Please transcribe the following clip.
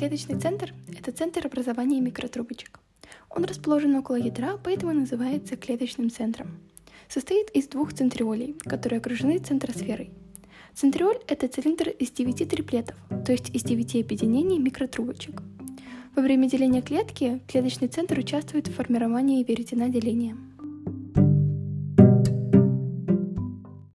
Клеточный центр – это центр образования микротрубочек. Он расположен около ядра, поэтому называется клеточным центром. Состоит из двух центриолей, которые окружены центросферой. Центриоль – это цилиндр из 9 триплетов, то есть из 9 объединений микротрубочек. Во время деления клетки клеточный центр участвует в формировании веретена деления.